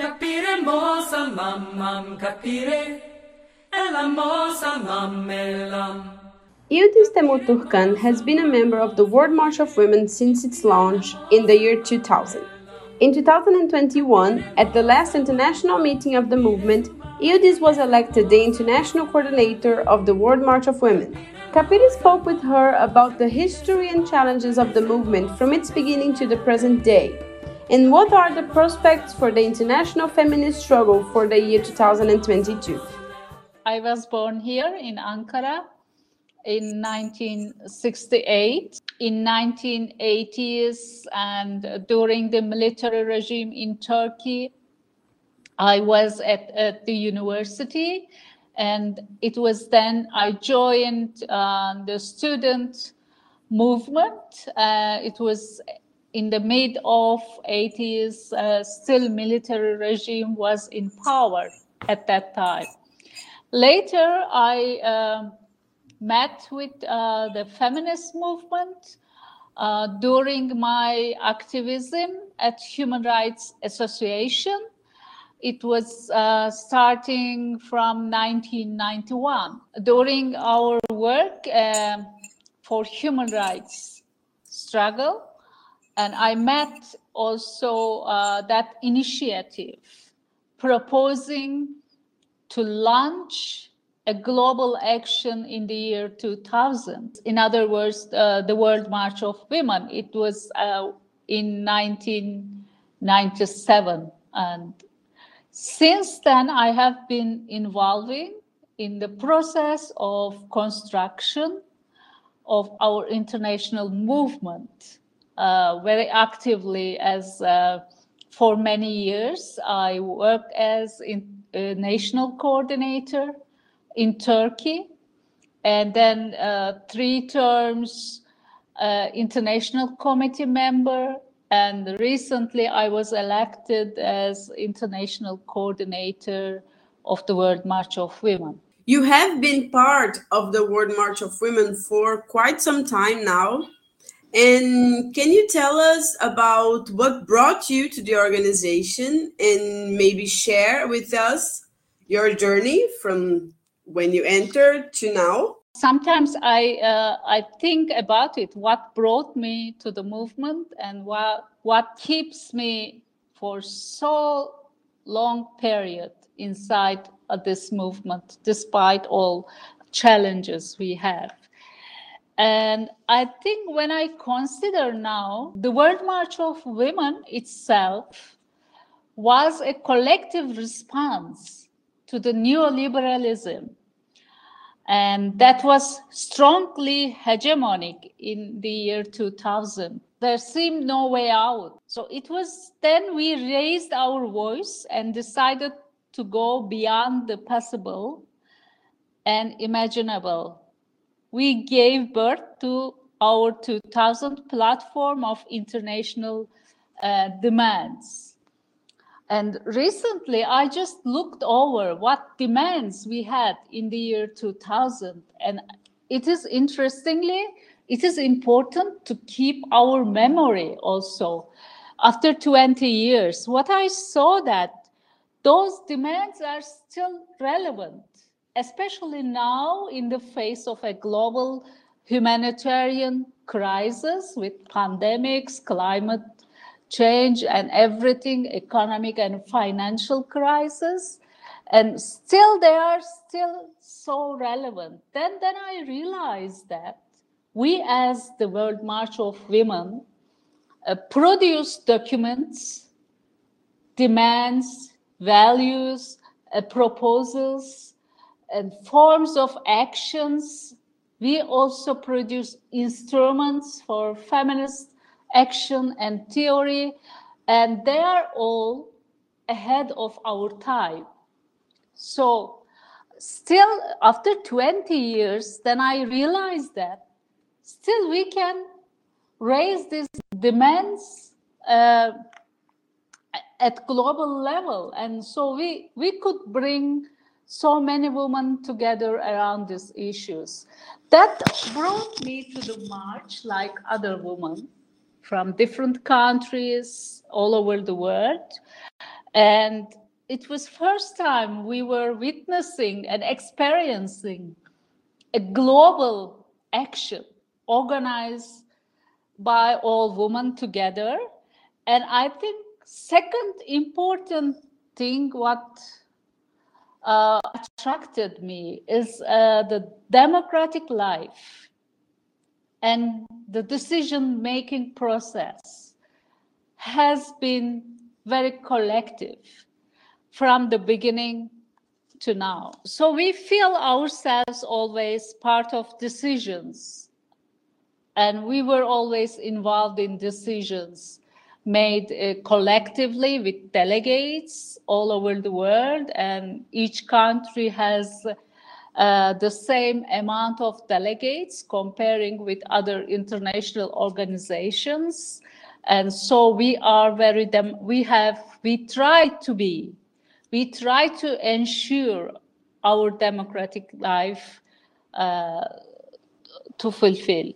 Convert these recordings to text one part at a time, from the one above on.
Capire mosa mamam capire Ela mosa mamelam Yildiz Temur has been a member of the World March of Women since its launch in the year 2000. In 2021, at the last international meeting of the movement, Yildiz was elected the international coordinator of the World March of Women. Capire spoke with her about the history and challenges of the movement from its beginning to the present day and what are the prospects for the international feminist struggle for the year 2022? I was born here in Ankara in 1968. In 1980s and during the military regime in Turkey, I was at, at the university and it was then I joined uh, the student movement. Uh, it was in the mid of 80s uh, still military regime was in power at that time. Later i uh, met with uh, the feminist movement uh, during my activism at human rights association. It was uh, starting from 1991 during our work uh, for human rights struggle and I met also uh, that initiative proposing to launch a global action in the year 2000. In other words, uh, the World March of Women. It was uh, in 1997. And since then, I have been involving in the process of construction of our international movement very actively as uh, for many years. I worked as in, a national coordinator in Turkey, and then uh, three terms uh, international committee member. And recently, I was elected as international coordinator of the World March of Women. You have been part of the World March of Women for quite some time now. And can you tell us about what brought you to the organization and maybe share with us your journey from when you entered to now? Sometimes I uh, I think about it. What brought me to the movement and what what keeps me for so long period inside of this movement, despite all challenges we have. And I think when I consider now, the World March of Women itself was a collective response to the neoliberalism. And that was strongly hegemonic in the year 2000. There seemed no way out. So it was then we raised our voice and decided to go beyond the possible and imaginable we gave birth to our 2000 platform of international uh, demands. And recently, I just looked over what demands we had in the year 2000. And it is interestingly, it is important to keep our memory also. After 20 years, what I saw that those demands are still relevant especially now in the face of a global humanitarian crisis with pandemics, climate change, and everything, economic and financial crisis. And still, they are still so relevant. Then, then I realized that we, as the World March of Women, uh, produce documents, demands, values, uh, proposals, and forms of actions. We also produce instruments for feminist action and theory, and they are all ahead of our time. So, still after 20 years, then I realized that still we can raise these demands uh, at global level, and so we we could bring so many women together around these issues. That brought me to the march like other women from different countries all over the world. And it was first time we were witnessing and experiencing a global action organized by all women together. And I think second important thing what uh, attracted me is uh, the democratic life and the decision making process has been very collective from the beginning to now. So we feel ourselves always part of decisions. And we were always involved in decisions made uh, collectively with delegates all over the world. And each country has uh, the same amount of delegates comparing with other international organizations. And so we are very, dem- we have, we try to be we try to ensure our democratic life uh, to fulfill.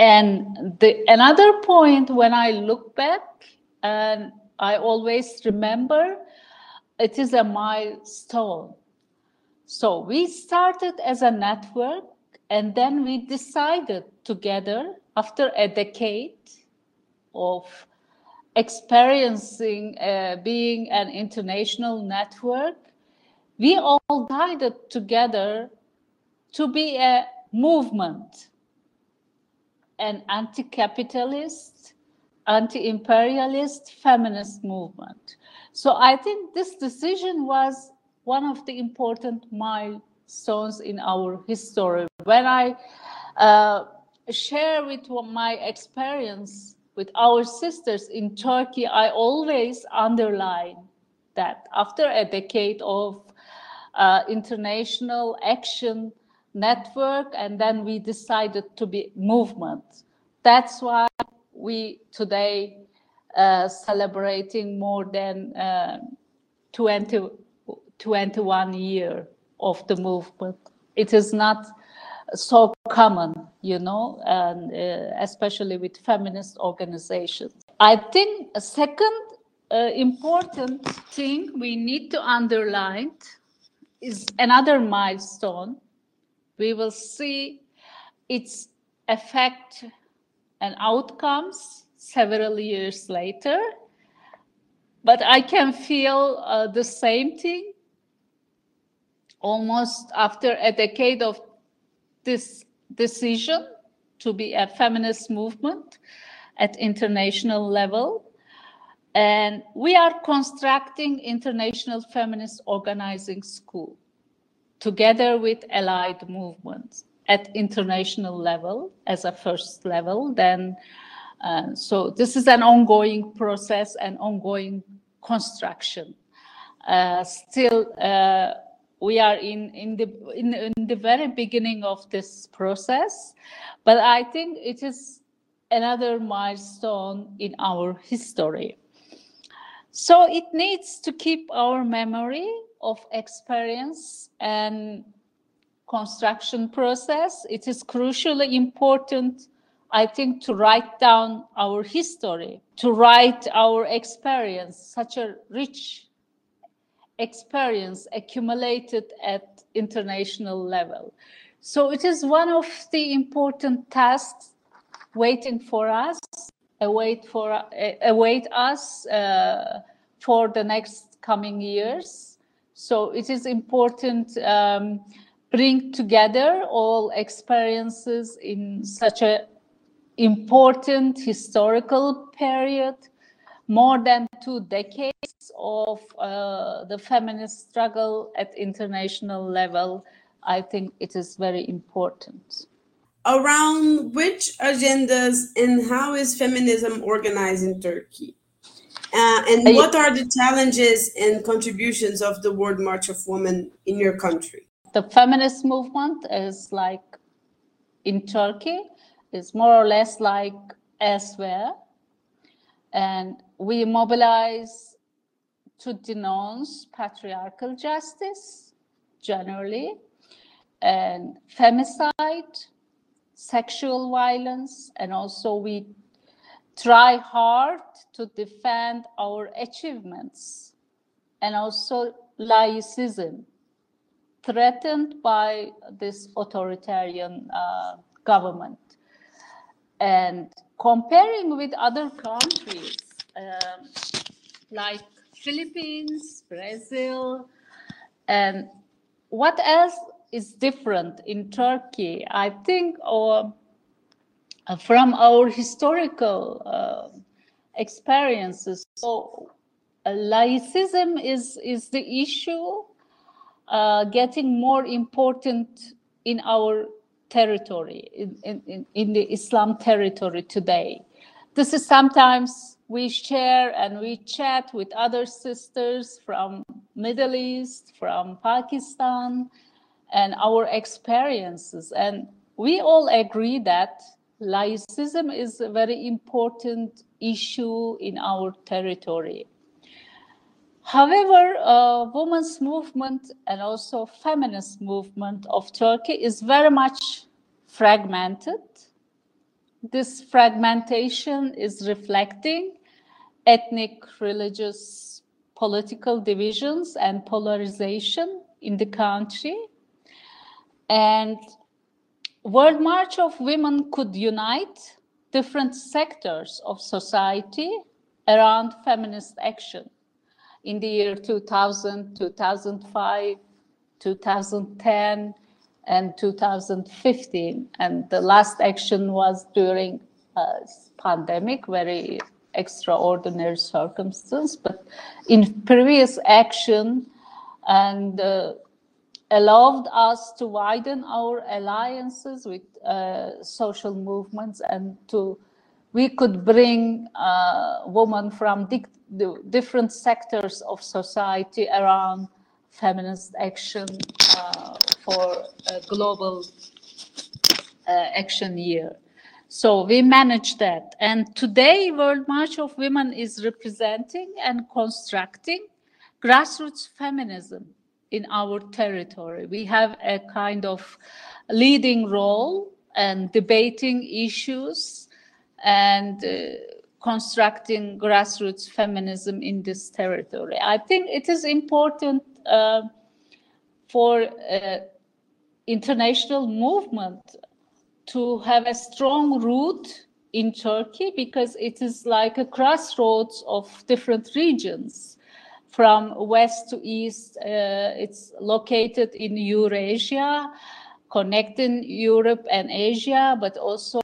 And the, another point when I look back, and I always remember, it is a milestone. So we started as a network, and then we decided together after a decade of experiencing uh, being an international network, we all guided together to be a movement, an anti capitalist, anti imperialist feminist movement. So I think this decision was one of the important milestones in our history. When I uh, share with my experience with our sisters in Turkey, I always underline that after a decade of uh, international action network, and then we decided to be movement. That's why we today uh, celebrating more than uh, 20, 21 year of the movement. It is not so common, you know, and uh, especially with feminist organizations. I think a second uh, important thing we need to underline is another milestone. We will see its effect and outcomes several years later. But I can feel uh, the same thing almost after a decade of this decision to be a feminist movement at international level. And we are constructing International Feminist Organizing School together with allied movements at international level as a first level. Then, uh, so this is an ongoing process and ongoing construction. Uh, still, uh, we are in in the in, in the very beginning of this process but i think it is another milestone in our history so it needs to keep our memory of experience and construction process it is crucially important i think to write down our history to write our experience such a rich experience accumulated at international level. So it is one of the important tasks waiting for us, await for await us uh, for the next coming years. So it is important um, bring together all experiences in such a important historical period more than two decades of uh, the feminist struggle at international level, I think it is very important. Around which agendas and how is feminism organized in Turkey? Uh, and what are the challenges and contributions of the World March of Women in your country? The feminist movement is like in Turkey, is more or less like elsewhere. And we mobilize to denounce patriarchal justice generally and femicide, sexual violence, and also we try hard to defend our achievements and also laicism threatened by this authoritarian uh, government. And comparing with other countries um, like Philippines, Brazil, and what else is different in Turkey? I think uh, from our historical uh, experiences, so uh, laicism is is the issue uh, getting more important in our territory, in, in, in the Islam territory today. This is sometimes we share and we chat with other sisters from Middle East, from Pakistan, and our experiences. And we all agree that laicism is a very important issue in our territory. However, uh, women's movement and also feminist movement of Turkey is very much fragmented. This fragmentation is reflecting ethnic, religious, political divisions and polarization in the country. And World March of Women could unite different sectors of society around feminist action in the year 2000, 2005, 2010, and 2015. And the last action was during a pandemic, very extraordinary circumstance. But in previous action, and uh, allowed us to widen our alliances with uh, social movements and to we could bring uh, women from di- different sectors of society around feminist action uh, for a global uh, action year. So we manage that. And today, World March of Women is representing and constructing grassroots feminism in our territory. We have a kind of leading role and debating issues and uh, constructing grassroots feminism in this territory. I think it is important uh, for uh, international movement to have a strong root in Turkey because it is like a crossroads of different regions. From west to east, uh, it's located in Eurasia, connecting Europe and Asia, but also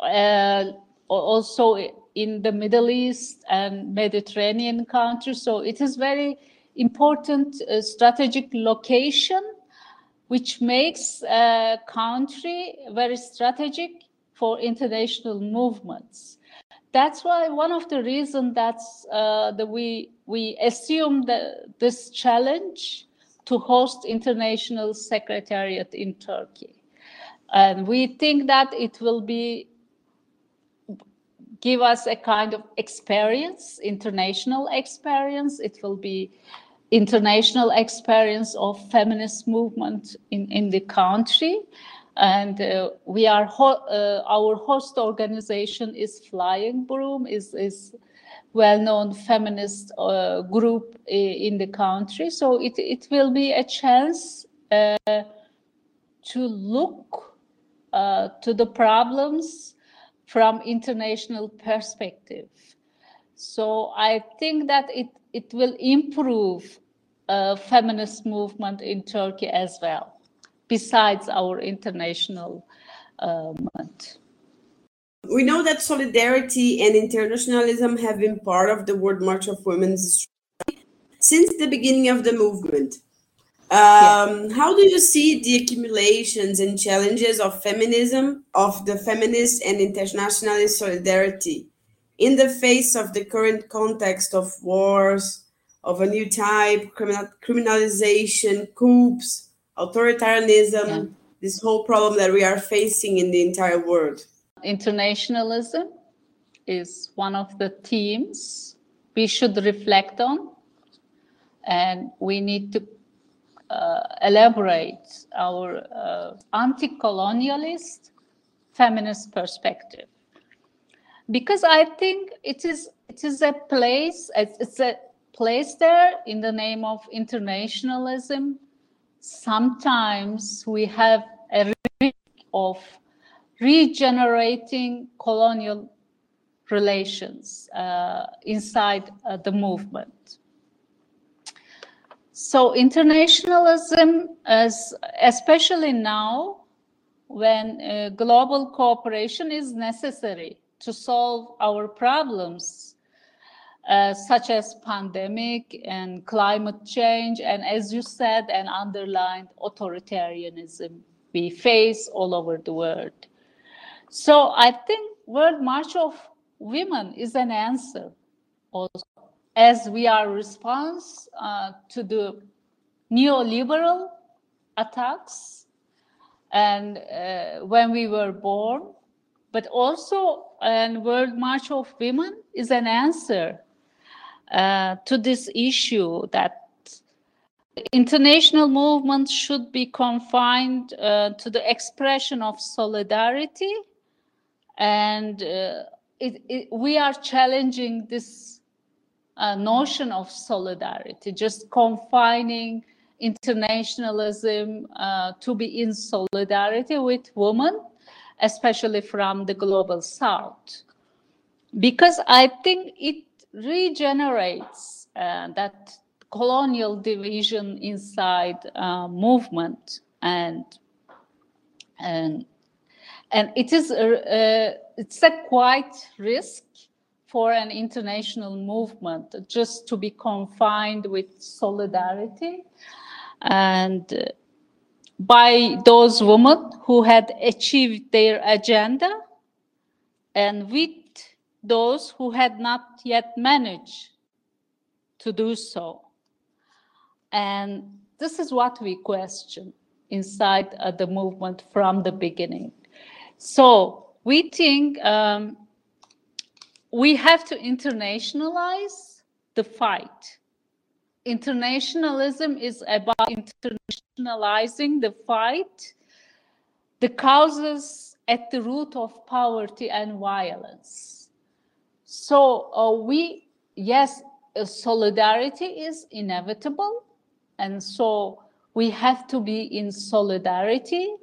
uh, also in the Middle East and Mediterranean countries. So it is very important uh, strategic location, which makes a country very strategic for international movements. That's why one of the reasons that's uh, that we we assume that this challenge to host international secretariat in Turkey, and we think that it will be give us a kind of experience, international experience. It will be international experience of feminist movement in, in the country. And uh, we are ho- uh, our host organization is Flying Broom, is is well-known feminist uh, group in the country. So it it will be a chance uh, to look uh, to the problems from international perspective. So I think that it, it will improve uh, feminist movement in Turkey as well, besides our international uh, movement. We know that solidarity and internationalism have been part of the World March of Women's since the beginning of the movement. Um, How do you see the accumulations and challenges of feminism, of the feminist and international solidarity in the face of the current context of wars, of a new type, criminal, criminalization, coups, authoritarianism, yeah. this whole problem that we are facing in the entire world? Internationalism is one of the themes we should reflect on, and we need to uh, elaborate our uh, anti colonialist feminist perspective. because I think it is it is a place it's a place there in the name of internationalism. Sometimes we have a risk of regenerating colonial relations uh, inside uh, the movement. So internationalism, as especially now, when uh, global cooperation is necessary to solve our problems, uh, such as pandemic and climate change, and as you said, and underlined authoritarianism we face all over the world. So I think World March of Women is an answer also, as we are response uh, to the neoliberal attacks and uh, when we were born, but also and World March of Women is an answer uh, to this issue that international movements should be confined uh, to the expression of solidarity. And uh, it, it, we are challenging this uh, notion of solidarity just confining internationalism uh, to be in solidarity with women especially from the global south. Because i think it regenerates uh, that colonial division inside uh, movement and and and it is a, it's a quite risk for an international movement just to be confined with solidarity and uh, by those women who had achieved their agenda and with those who had not yet managed to do so and this is what we question inside uh, the movement from the beginning. So we think um, we have to internationalize the fight. Internationalism is about internationalizing the fight, the causes at the root of poverty and violence. So uh, we, yes, uh, solidarity is inevitable and so we have to be in solidarity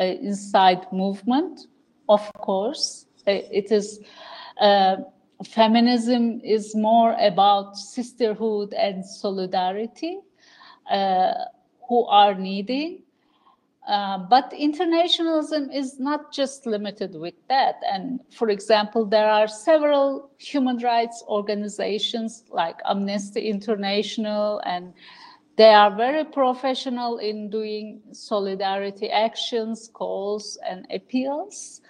uh, inside movement, of course. Uh, it is uh, feminism is more about sisterhood and solidarity uh, who are needing. Uh, but internationalism is not just limited with that. And for example, there are several human rights organizations like Amnesty International and they are very professional in doing solidarity actions, calls, and appeals.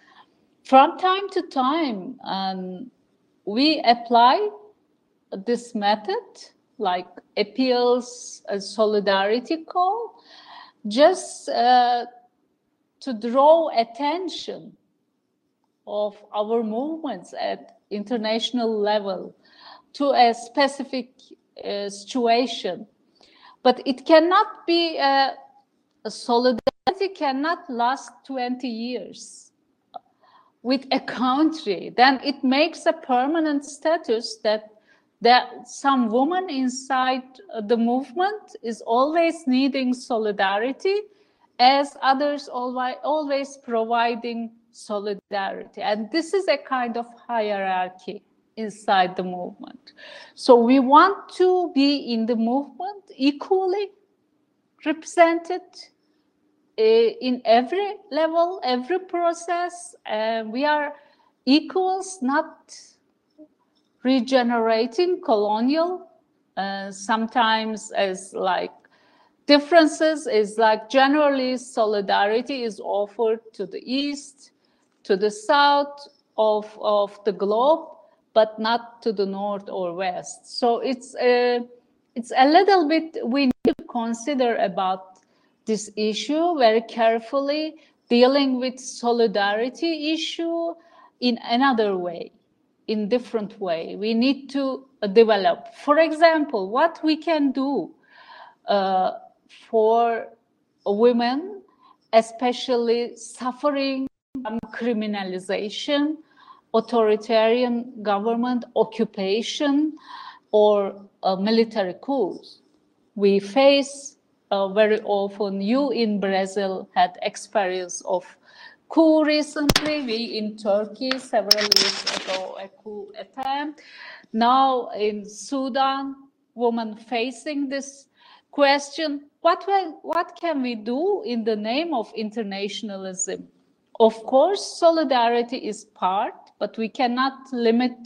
From time to time, um, we apply this method, like appeals, a solidarity call, just uh, to draw attention of our movements at international level to a specific uh, situation. But it cannot be uh, a solidarity cannot last 20 years with a country. Then it makes a permanent status that that some woman inside the movement is always needing solidarity as others always, always providing solidarity and this is a kind of hierarchy inside the movement. So we want to be in the movement equally represented uh, in every level, every process. And we are equals, not regenerating colonial. Uh, sometimes as like differences is like generally solidarity is offered to the east, to the south of, of the globe but not to the north or west. So it's a, it's a little bit we need to consider about this issue very carefully, dealing with solidarity issue in another way, in different way. We need to develop. For example, what we can do uh, for women, especially suffering from criminalization authoritarian government, occupation, or uh, military coups. We face uh, very often, you in Brazil had experience of coup recently, we in Turkey several years ago, a coup attempt. Now in Sudan, women facing this question, what, will, what can we do in the name of internationalism? Of course, solidarity is part, but we cannot limit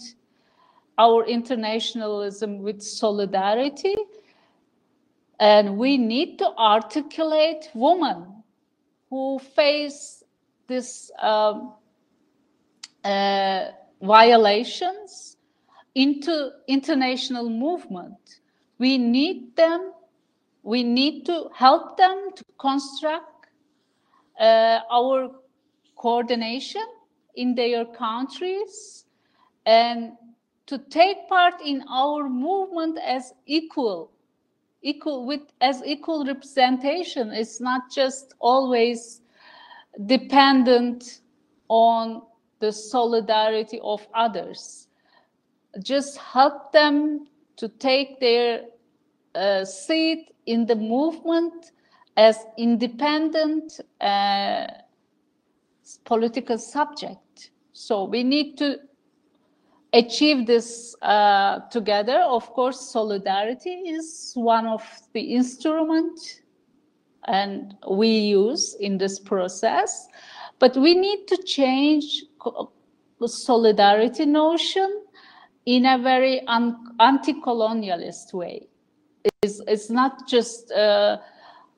our internationalism with solidarity. And we need to articulate women who face this um, uh, violations into international movement. We need them. We need to help them to construct uh, our coordination in their countries and to take part in our movement as equal equal with as equal representation it's not just always dependent on the solidarity of others just help them to take their uh, seat in the movement as independent uh, political subject so we need to achieve this uh, together. Of course, solidarity is one of the instruments and we use in this process. But we need to change solidarity notion in a very un- anti-colonialist way. It's, it's not just uh,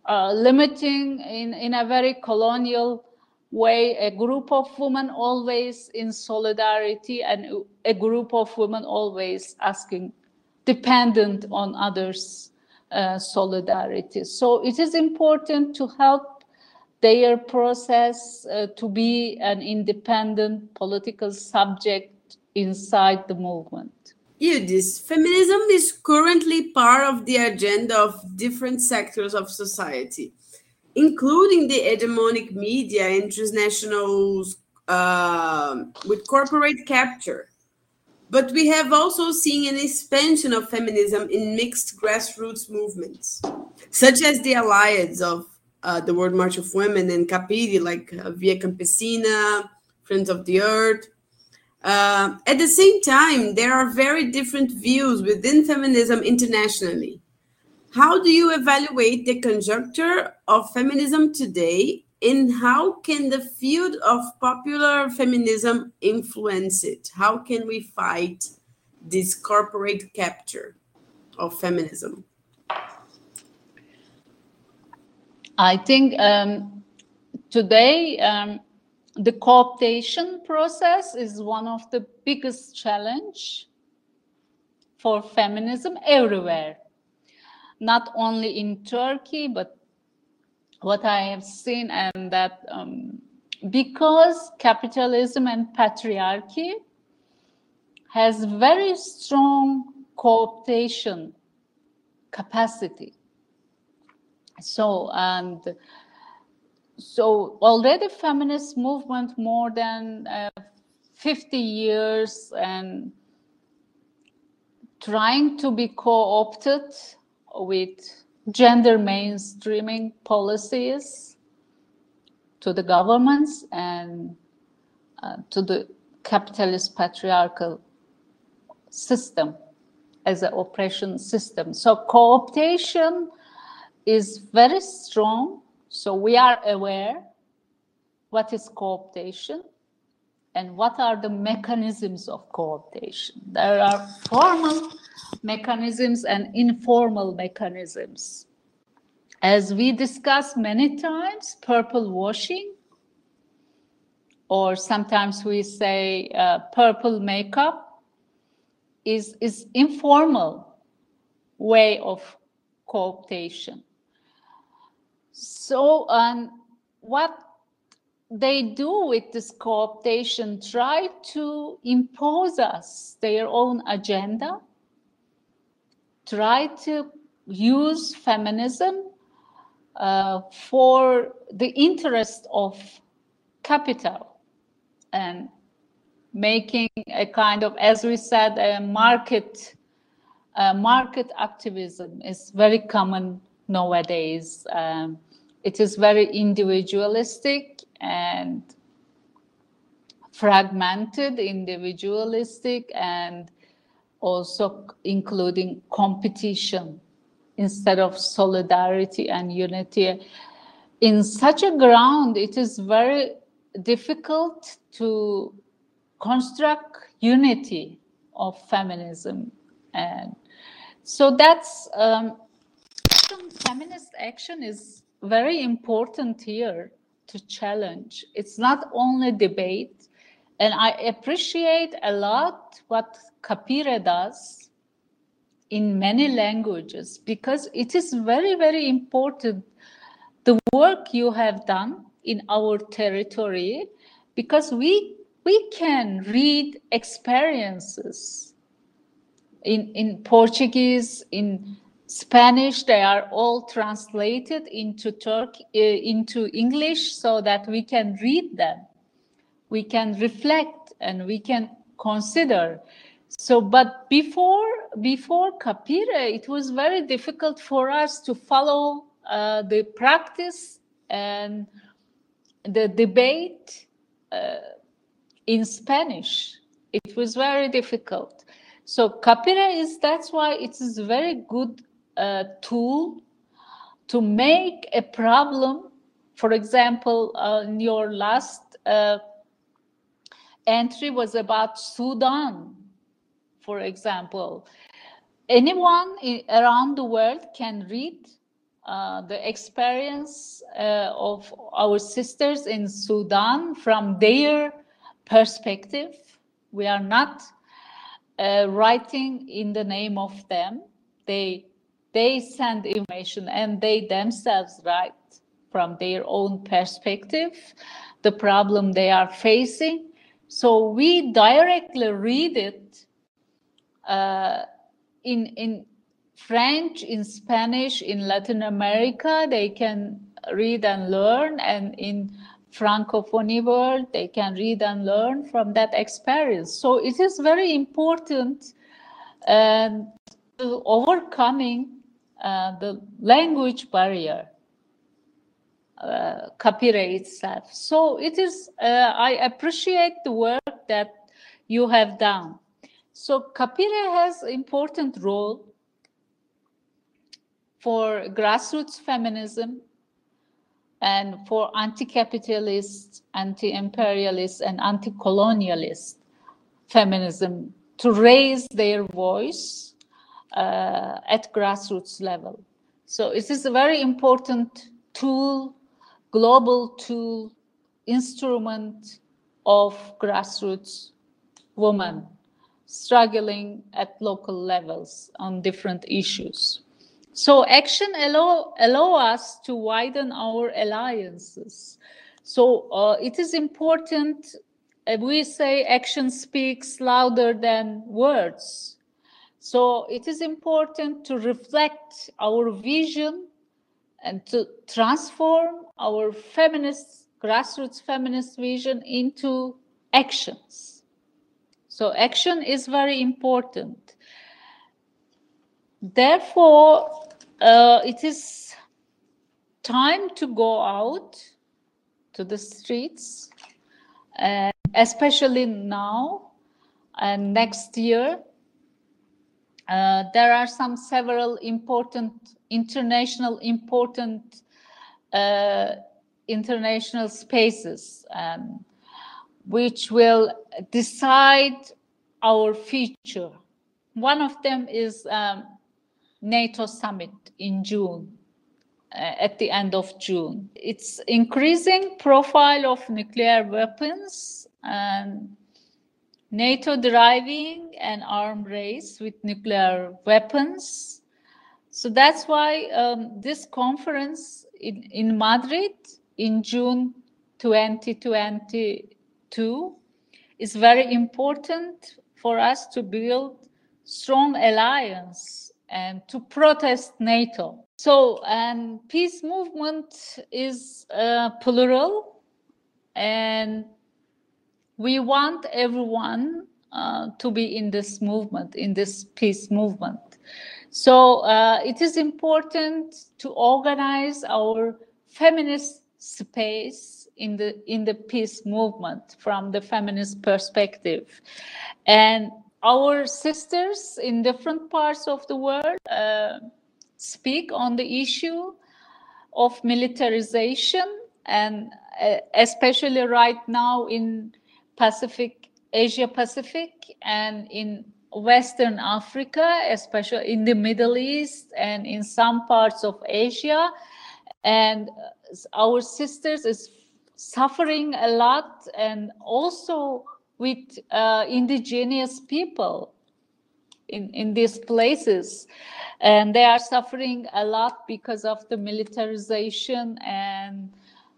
uh, limiting in, in a very colonial way a group of women always in solidarity and a group of women always asking dependent on others uh, solidarity so it is important to help their process uh, to be an independent political subject inside the movement Yildiz, feminism is currently part of the agenda of different sectors of society including the hegemonic media and transnational uh, with corporate capture. But we have also seen an expansion of feminism in mixed grassroots movements, such as the alliance of uh, the World March of Women and Capire, like uh, Via Campesina, Friends of the Earth. Uh, at the same time, there are very different views within feminism internationally. How do you evaluate the conjuncture of feminism today, and how can the field of popular feminism influence it? How can we fight this corporate capture of feminism? I think um, today um, the cooptation process is one of the biggest challenge for feminism everywhere not only in Turkey, but what I have seen, and that um, because capitalism and patriarchy has very strong cooptation capacity. So, and so already feminist movement more than uh, 50 years and trying to be co-opted with gender mainstreaming policies to the governments and uh, to the capitalist patriarchal system as an oppression system. So co-optation is very strong. So we are aware what is co-optation and what are the mechanisms of co-optation. There are formal mechanisms and informal mechanisms. As we discussed many times, purple washing, or sometimes we say uh, purple makeup, is, is informal way of cooptation. So, um, what they do with this cooptation try to impose us their own agenda try to use feminism uh, for the interest of capital and making a kind of, as we said, a market uh, market activism is very common nowadays. Um, it is very individualistic and fragmented, individualistic, and also including competition instead of solidarity and unity. In such a ground, it is very difficult to construct unity of feminism and so that's um, feminist action is very important here to challenge it's not only debate and i appreciate a lot what capire does in many languages because it is very very important the work you have done in our territory because we we can read experiences in in Portuguese in Spanish they are all translated into Turk uh, into English so that we can read them we can reflect and we can consider so but before before capire it was very difficult for us to follow uh, the practice and the debate uh, in Spanish. It was very difficult. So Capire is that's why it is a very good uh, tool to make a problem. For example, uh, in your last uh, entry was about Sudan, for example. Anyone around the world can read uh, the experience uh, of our sisters in Sudan from their perspective. We are not uh, writing in the name of them. They they send information and they themselves write from their own perspective the problem they are facing. So we directly read it uh, in in French, in Spanish, in Latin America. They can read and learn, and in francophone world they can read and learn from that experience so it is very important um, to overcoming uh, the language barrier uh, capire itself so it is uh, i appreciate the work that you have done so capire has important role for grassroots feminism and for anti-capitalist, anti-imperialist, and anti-colonialist feminism to raise their voice uh, at grassroots level. So it is a very important tool, global tool, instrument of grassroots women struggling at local levels on different issues. So action allow, allow us to widen our alliances. So uh, it is important, uh, we say action speaks louder than words. So it is important to reflect our vision and to transform our feminist, grassroots feminist vision into actions. So action is very important. Therefore, uh, it is time to go out to the streets, uh, especially now and next year. Uh, there are some several important international important uh, international spaces um, which will decide our future. One of them is um, NATO summit in June, uh, at the end of June. It's increasing profile of nuclear weapons and NATO driving an arm race with nuclear weapons. So that's why um, this conference in, in Madrid in June 2022 is very important for us to build strong alliance and to protest NATO. So, and peace movement is uh, plural, and we want everyone uh, to be in this movement, in this peace movement. So uh, it is important to organize our feminist space in the in the peace movement from the feminist perspective, and our sisters in different parts of the world uh, speak on the issue of militarization and uh, especially right now in Pacific, Asia Pacific, and in Western Africa, especially in the Middle East and in some parts of Asia. And our sisters is suffering a lot and also with uh, indigenous people in, in these places. And they are suffering a lot because of the militarization and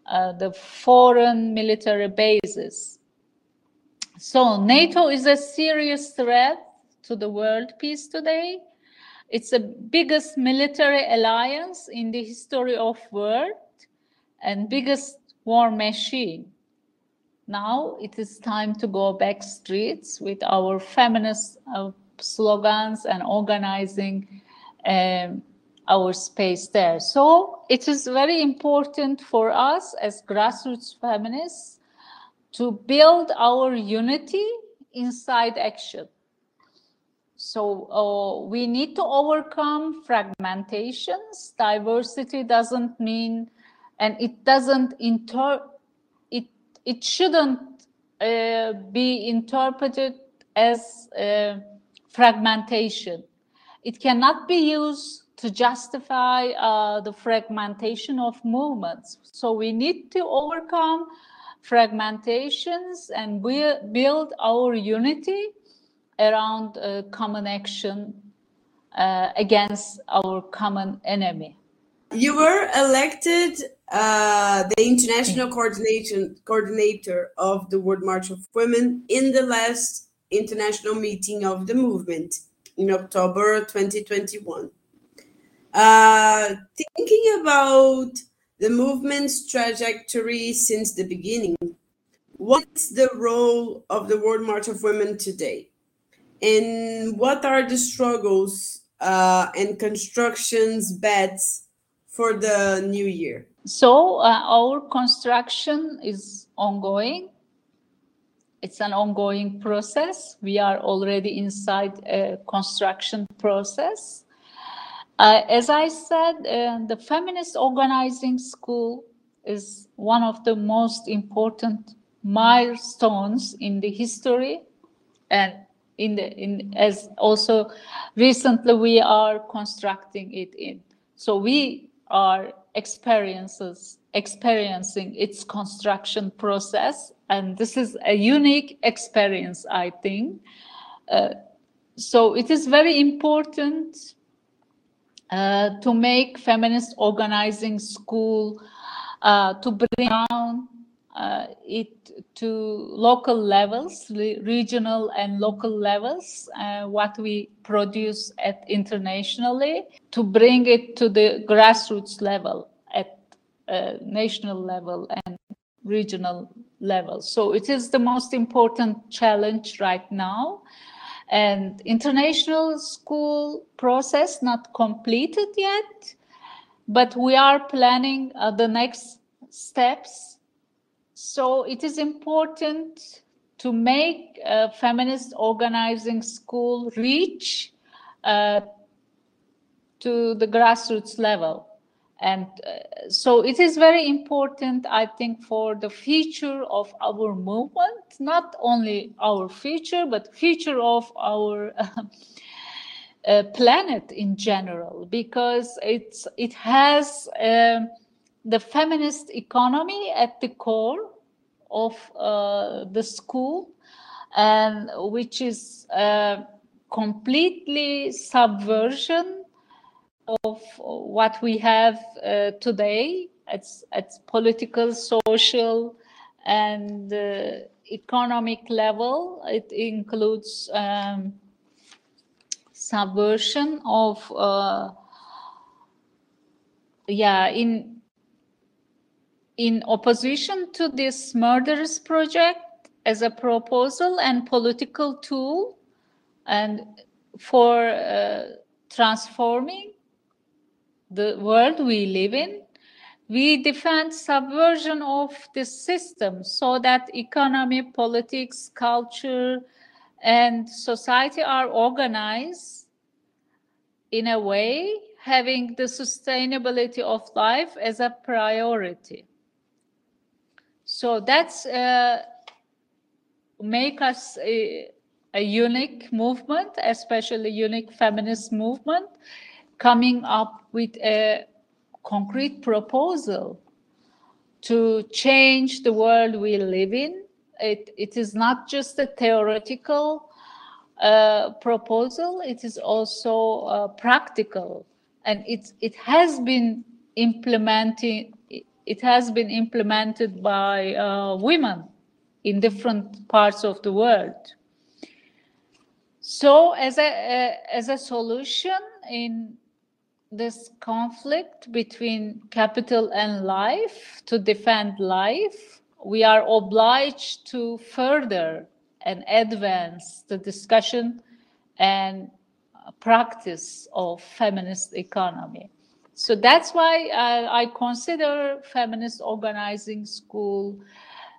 uh, the foreign military bases. So NATO is a serious threat to the world peace today. It's the biggest military alliance in the history of world and biggest war machine. Now it is time to go back streets with our feminist uh, slogans and organizing um, our space there. So it is very important for us as grassroots feminists to build our unity inside action. So uh, we need to overcome fragmentations. Diversity doesn't mean, and it doesn't inter, it it shouldn't uh, be interpreted as uh, fragmentation. It cannot be used to justify uh, the fragmentation of movements. So we need to overcome fragmentations and we build our unity around a common action uh, against our common enemy. You were elected uh, the international coordination coordinator of the World March of Women in the last international meeting of the movement in October 2021. Uh, thinking about the movement's trajectory since the beginning, what's the role of the World March of Women today? And what are the struggles uh, and constructions bets for the new year? So, uh, our construction is ongoing. It's an ongoing process. We are already inside a construction process uh, as I said, uh, the feminist organizing school is one of the most important milestones in the history and in the in as also recently we are constructing it in. So we are experiences experiencing its construction process and this is a unique experience i think. Uh, so it is very important uh, to make feminist organizing school, uh, to bring down uh, it to local levels, regional and local levels, uh, what we produce at internationally, to bring it to the grassroots level at uh, national level and regional level. So it is the most important challenge right now and international school process not completed yet but we are planning uh, the next steps. So it is important to make feminist organizing school reach uh, to the grassroots level and uh, so it is very important i think for the future of our movement not only our future but future of our uh, planet in general because it's it has um, the feminist economy at the core of uh, the school and which is uh, completely subversion of what we have uh, today at, at political, social, and uh, economic level. It includes um, subversion of, uh, yeah, in in opposition to this murderous project as a proposal and political tool and for uh, transforming the world we live in we defend subversion of the system so that economy politics culture and society are organized in a way having the sustainability of life as a priority. So that's uh, make us a, a unique movement especially unique feminist movement coming up with a concrete proposal to change the world we live in. It, it is not just a theoretical uh, proposal, it is also uh, practical. And it, it has been implementing, it has been implemented by uh, women in different parts of the world. So as a, uh, as a solution in this conflict between capital and life to defend life, we are obliged to further and advance the discussion and practice of feminist economy. So that's why I, I consider feminist organizing school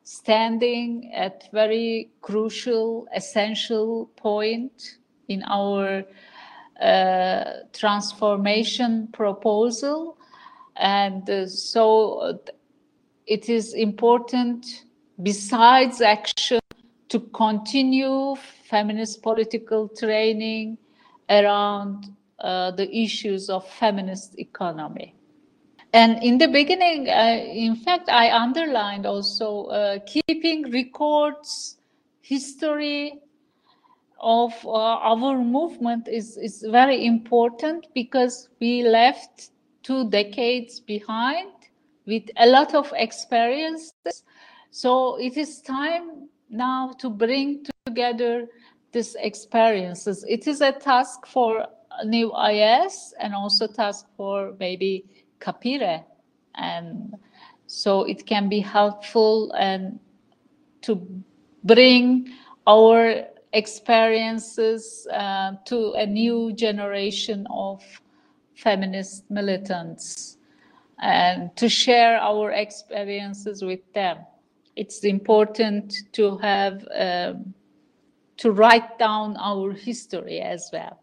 standing at very crucial, essential point in our transformation proposal. And uh, so uh, it is important, besides action, to continue feminist political training around uh, the issues of feminist economy. And in the beginning, uh, in fact, I underlined also uh, keeping records, history, of uh, our movement is, is very important because we left two decades behind with a lot of experiences. So it is time now to bring together these experiences. It is a task for new IS and also task for maybe Capire. And so it can be helpful and to bring our experiences uh, to a new generation of feminist militants and to share our experiences with them. It's important to have um, to write down our history as well.